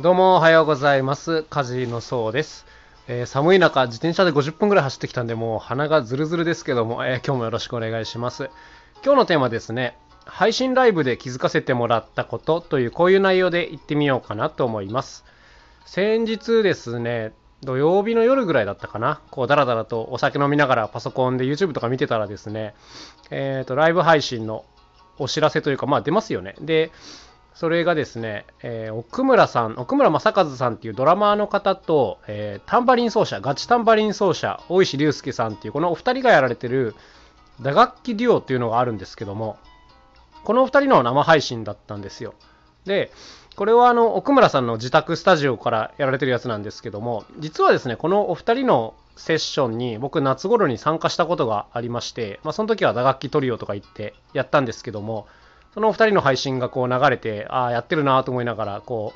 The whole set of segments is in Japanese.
どうもおはようございます。カジのそうです。えー寒い中、自転車で50分ぐらい走ってきたんで、もう鼻がズルズルですけども、えー今日もよろしくお願いします。今日のテーマですね、配信ライブで気づかせてもらったことという、こういう内容で言ってみようかなと思います。先日ですね、土曜日の夜ぐらいだったかな、こうだらだらとお酒飲みながらパソコンで YouTube とか見てたらですね、えーと、ライブ配信のお知らせというか、まあ出ますよね。で、それがですね、えー奥村さん、奥村正和さんっていうドラマーの方と、えータンバリン奏者、ガチタンバリン奏者、大石隆介さんっていう、このお二人がやられてる打楽器デュオっていうのがあるんですけども、このお二人の生配信だったんですよ。で、これはあの奥村さんの自宅スタジオからやられてるやつなんですけども、実はですね、このお二人のセッションに僕夏頃に参加したことがありまして、まあ、その時は打楽器トリオとか行ってやったんですけども、そのお二人の配信がこう流れて、ああ、やってるなと思いながら、こ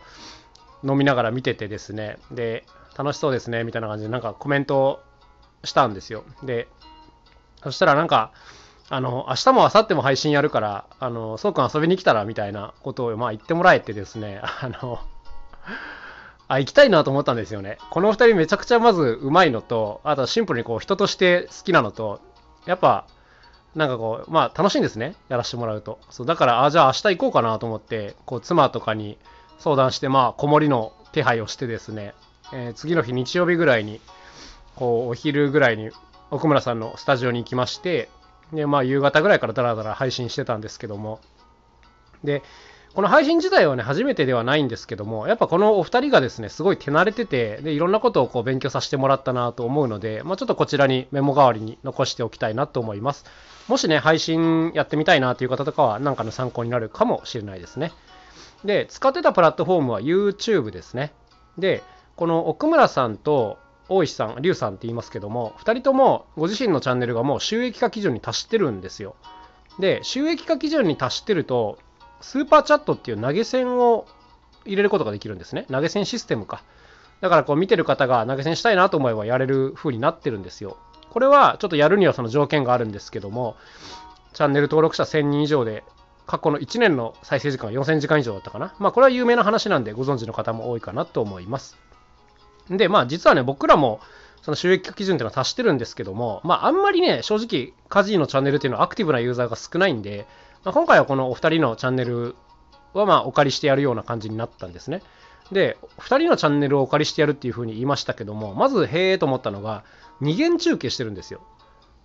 う、飲みながら見ててですね、で、楽しそうですね、みたいな感じで、なんかコメントしたんですよ。で、そしたらなんか、あの、明日も明後日も配信やるから、あの、そうくん遊びに来たら、みたいなことを、まあ言ってもらえてですね、あの、あ、行きたいなと思ったんですよね。この二人めちゃくちゃまず上手いのと、あとシンプルにこう人として好きなのと、やっぱ、なんかこう、まあ楽しいんですね。やらせてもらうと。そう、だから、あ、じゃあ明日行こうかなと思って、こう妻とかに相談して、まあ子守の手配をしてですね、えー次の日日曜日ぐらいに、こうお昼ぐらいに奥村さんのスタジオに行きまして、で、まあ夕方ぐらいからだらだら配信してたんですけども、で、この配信自体はね、初めてではないんですけども、やっぱこのお二人がですね、すごい手慣れてて、で、いろんなことをこう勉強させてもらったなと思うので、まあちょっとこちらにメモ代わりに残しておきたいなと思います。もしね、配信やってみたいなという方とかは、なんかの参考になるかもしれないですね。で、使ってたプラットフォームは YouTube ですね。で、この奥村さんと大石さん、龍さんって言いますけども、2人ともご自身のチャンネルがもう収益化基準に達してるんですよ。で、収益化基準に達してると、スーパーチャットっていう投げ銭を入れることができるんですね。投げ銭システムか。だからこう見てる方が投げ銭したいなと思えばやれる風になってるんですよ。これはちょっとやるにはその条件があるんですけども、チャンネル登録者1000人以上で、過去の1年の再生時間が4000時間以上だったかな。まあこれは有名な話なんでご存知の方も多いかなと思います。で、まあ実はね、僕らもその収益化基準っていうのは達してるんですけども、まああんまりね、正直、カジーのチャンネルっていうのはアクティブなユーザーが少ないんで、まあ、今回はこのお二人のチャンネルはまお借りしてやるような感じになったんですね。で、2人のチャンネルをお借りしてやるっていう風に言いましたけども、まず、へえと思ったのが、二元中継してるんですよ。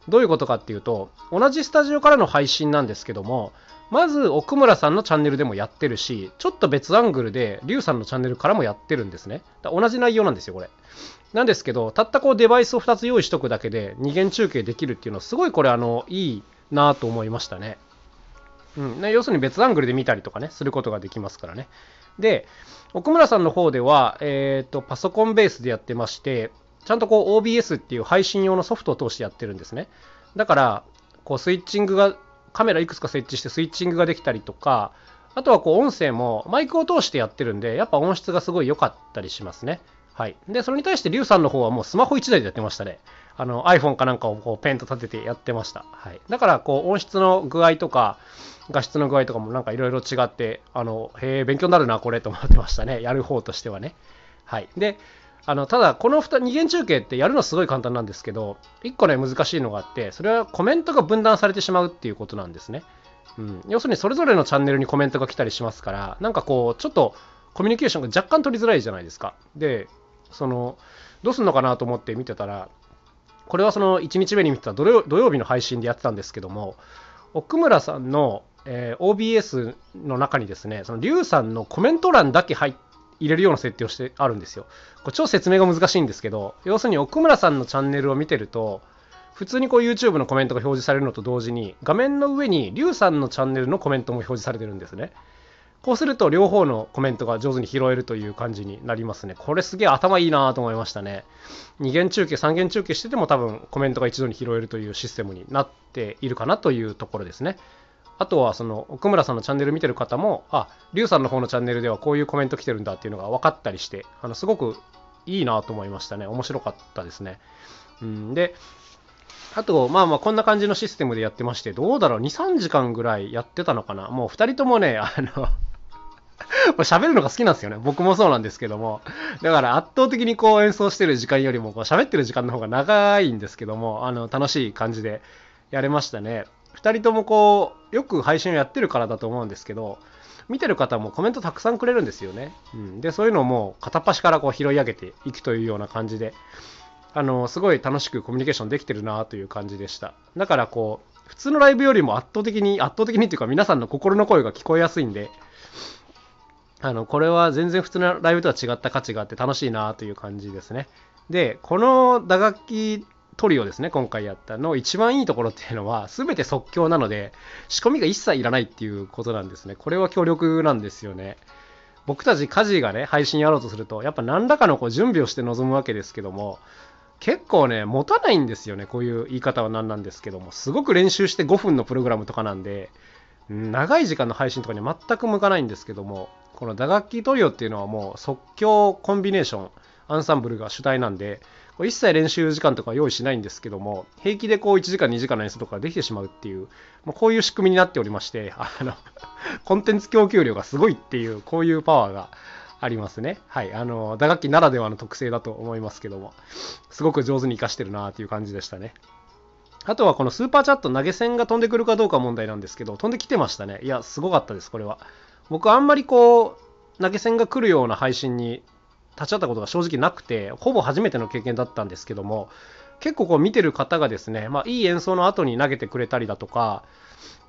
どういうことかっていうと、同じスタジオからの配信なんですけども、まず奥村さんのチャンネルでもやってるし、ちょっと別アングルで、リュウさんのチャンネルからもやってるんですね。だ同じ内容なんですよ、これ。なんですけど、たったこうデバイスを2つ用意しとくだけで二元中継できるっていうのは、すごいこれ、あの、いいなと思いましたね。うん、要するに別アングルで見たりとかね、することができますからね。で、奥村さんの方では、えっ、と、パソコンベースでやってまして、ちゃんとこう OBS っていう配信用のソフトを通してやってるんですね。だから、こうスイッチングが、カメラいくつか設置してスイッチングができたりとか、あとはこう音声もマイクを通してやってるんで、やっぱ音質がすごい良かったりしますね。はい。で、それに対してリュウさんの方はもうスマホ1台でやってましたね。あの iPhone かなんかをこうペンと立ててやってました。はい。だからこう音質の具合とか、画質の具合とかもなんかいろいろ違って、あの、へえ、勉強になるな、これと思ってましたね。やる方としてはね。はい。で、あの、ただ、この二元中継ってやるのすごい簡単なんですけど、一個ね、難しいのがあって、それはコメントが分断されてしまうっていうことなんですね。うん。要するに、それぞれのチャンネルにコメントが来たりしますから、なんかこう、ちょっとコミュニケーションが若干取りづらいじゃないですか。で、その、どうすんのかなと思って見てたら、これはその1日目に見てた土曜日の配信でやってたんですけども、奥村さんの、えー OBS の中にですね、そのリュウさんのコメント欄だけ入っ入れるような設定をしてあるんですよ。これ超説明が難しいんですけど、要するに奥村さんのチャンネルを見てると、普通にこう YouTube のコメントが表示されるのと同時に、画面の上にリュウさんのチャンネルのコメントも表示されてるんですね。こうすると両方のコメントが上手に拾えるという感じになりますね。これすげえ頭いいなと思いましたね。2元中継、3元中継してても多分コメントが一度に拾えるというシステムになっているかなというところですね。あとはその奥村さんのチャンネル見てる方も、あ、リュウさんの方のチャンネルではこういうコメント来てるんだっていうのが分かったりして、あのすごくいいなと思いましたね。面白かったですね。うん、で、あと、まあまあこんな感じのシステムでやってまして、どうだろう、2、3時間ぐらいやってたのかな？もう2人ともね、あの、喋るのが好きなんですよね。僕もそうなんですけども。だから圧倒的にこう演奏してる時間よりもこう喋ってる時間の方が長いんですけども、あの、楽しい感じでやれましたね。2人ともこう、よく配信をやってるからだと思うんですけど、見てる方もコメントたくさんくれるんですよね。うん、で、そういうのをもう片っ端からこう拾い上げていくというような感じで、あの、すごい楽しくコミュニケーションできてるなという感じでした。だからこう、普通のライブよりも圧倒的に、圧倒的にっていうか皆さんの心の声が聞こえやすいんで、あの、これは全然普通のライブとは違った価値があって楽しいなという感じですね。で、この打楽器トリオですね、今回やったの一番いいところっていうのは、全て即興なので、仕込みが一切いらないっていうことなんですね。これは強力なんですよね。僕たち家事がね、配信やろうとすると、やっぱ何らかのこう準備をして臨むわけですけども、結構ね、持たないんですよね。こういう言い方は何なんですけども。すごく練習して5分のプログラムとかなんで、長い時間の配信とかに全く向かないんですけども、この打楽器トリオっていうのはもう即興コンビネーション、アンサンブルが主体なんで、一切練習時間とか用意しないんですけども、平気でこう1時間2時間の演奏とかできてしまうっていう、まあ、こういう仕組みになっておりまして、あの、コンテンツ供給量がすごいっていう、こういうパワーがありますね。はい。あの、打楽器ならではの特性だと思いますけども、すごく上手に活かしてるなっていう感じでしたね。あとはこのスーパーチャット投げ銭が飛んでくるかどうか問題なんですけど、飛んできてましたね。いや、すごかったです、これは。僕あんまりこう、投げ銭が来るような配信に立ち会ったことが正直なくて、ほぼ初めての経験だったんですけども、結構こう見てる方がですね、まあいい演奏の後に投げてくれたりだとか、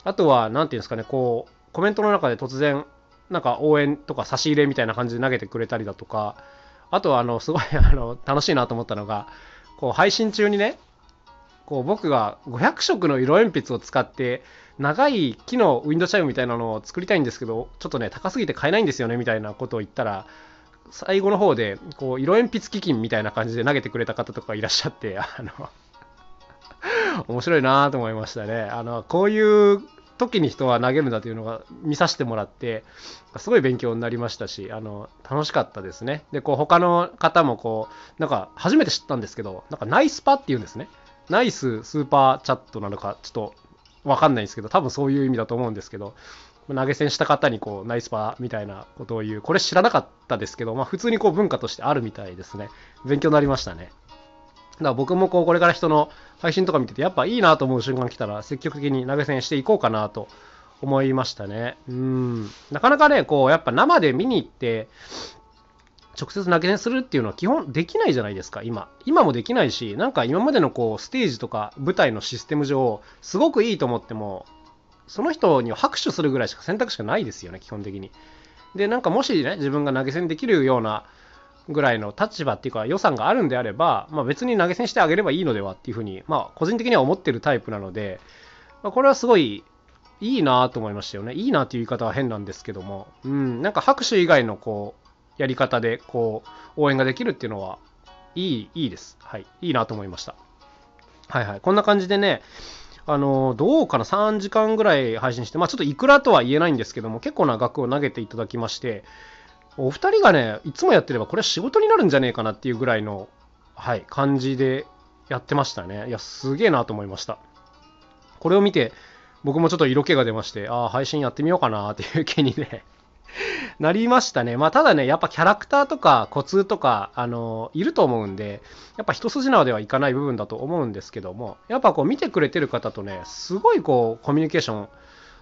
あとは、何て言うんですかね、こう、コメントの中で突然、なんか応援とか差し入れみたいな感じで投げてくれたりだとか、あとはあのすごいあの楽しいなと思ったのが、こう配信中にね、こう僕が500色の色鉛筆を使って長い木のウィンドチャイムみたいなのを作りたいんですけど、ちょっとね、高すぎて買えないんですよねみたいなことを言ったら、最後の方で、こう、色鉛筆基金みたいな感じで投げてくれた方とかいらっしゃって、あの面白いなと思いましたね。あの、こういう時に人は投げるんだというのが見させてもらって、すごい勉強になりましたし、あの、楽しかったですね。で、こう、他の方もこう、なんか、初めて知ったんですけど、なんか、ナイスパっていうんですね。ナイススーパーチャットなのか、ちょっと、わかんないんですけど、多分そういう意味だと思うんですけど、投げ銭した方にこうナイスパーみたいなことを言う、これ知らなかったですけど、まあ、普通にこう文化としてあるみたいですね。勉強になりましたね。だから僕もこうこれから人の配信とか見てて、やっぱいいなと思う瞬間来たら、積極的に投げ銭していこうかなと思いましたね。うん。なかなかね、こう、やっぱ生で見に行って、直接投げ銭するっていうのは基本できないじゃないですか、今。今もできないし、なんか今までのこう、ステージとか舞台のシステム上、すごくいいと思っても、その人には拍手するぐらいしか選択肢がないですよね、基本的に。で、なんかもしね、自分が投げ銭できるようなぐらいの立場っていうか予算があるんであれば、まあ、別に投げ銭してあげればいいのではっていうふうに、まあ、個人的には思ってるタイプなので、まあ、これはすごいいいなと思いましたよね。いいなという言い方は変なんですけども、うん、なんか拍手以外のこう、やり方でこう、応援ができるっていうのは、いい、いいです。はい。いいなと思いました。はいはい。こんな感じでね、あの、どうかな、3時間ぐらい配信して、まあちょっといくらとは言えないんですけども、結構な額を投げていただきまして、お二人がね、いつもやってればこれは仕事になるんじゃねえかなっていうぐらいの、はい、感じでやってましたね。いや、すげえなと思いました。これを見て、僕もちょっと色気が出まして、ああ、配信やってみようかなっていう気にね なりましたね。まあ、ただね、やっぱキャラクターとかコツとか、あの、いると思うんで、やっぱ一筋縄ではいかない部分だと思うんですけども、やっぱこう見てくれてる方とね、すごいこう、コミュニケーション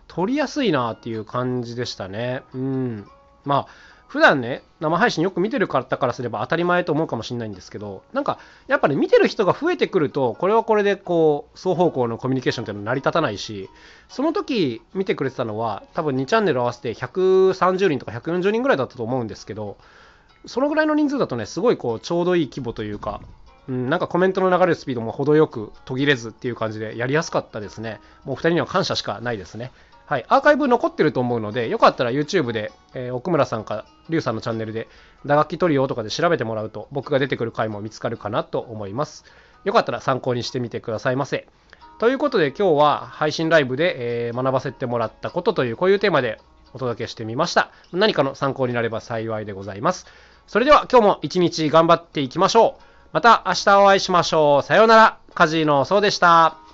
取りやすいなっていう感じでしたね。うん。まあ、普段ね、生配信よく見てる方からすれば当たり前と思うかもしれないんですけど、なんか、やっぱり、ね、見てる人が増えてくると、これはこれでこう、双方向のコミュニケーションっていうのは成り立たないし、その時見てくれてたのは、多分2チャンネル合わせて130人とか140人ぐらいだったと思うんですけど、そのぐらいの人数だとね、すごいこう、ちょうどいい規模というか、うん、なんかコメントの流れるスピードも程よく途切れずっていう感じでやりやすかったですね。もうお二人には感謝しかないですね。はい、アーカイブ残ってると思うので、よかったら YouTube で、えー、奥村さんか、リュウさんのチャンネルで、打楽器トリオとかで調べてもらうと、僕が出てくる回も見つかるかなと思います。よかったら参考にしてみてくださいませ。ということで、今日は配信ライブで、えー、学ばせてもらったことという、こういうテーマでお届けしてみました。何かの参考になれば幸いでございます。それでは今日も一日頑張っていきましょう。また明日お会いしましょう。さようなら。カジノそうでした。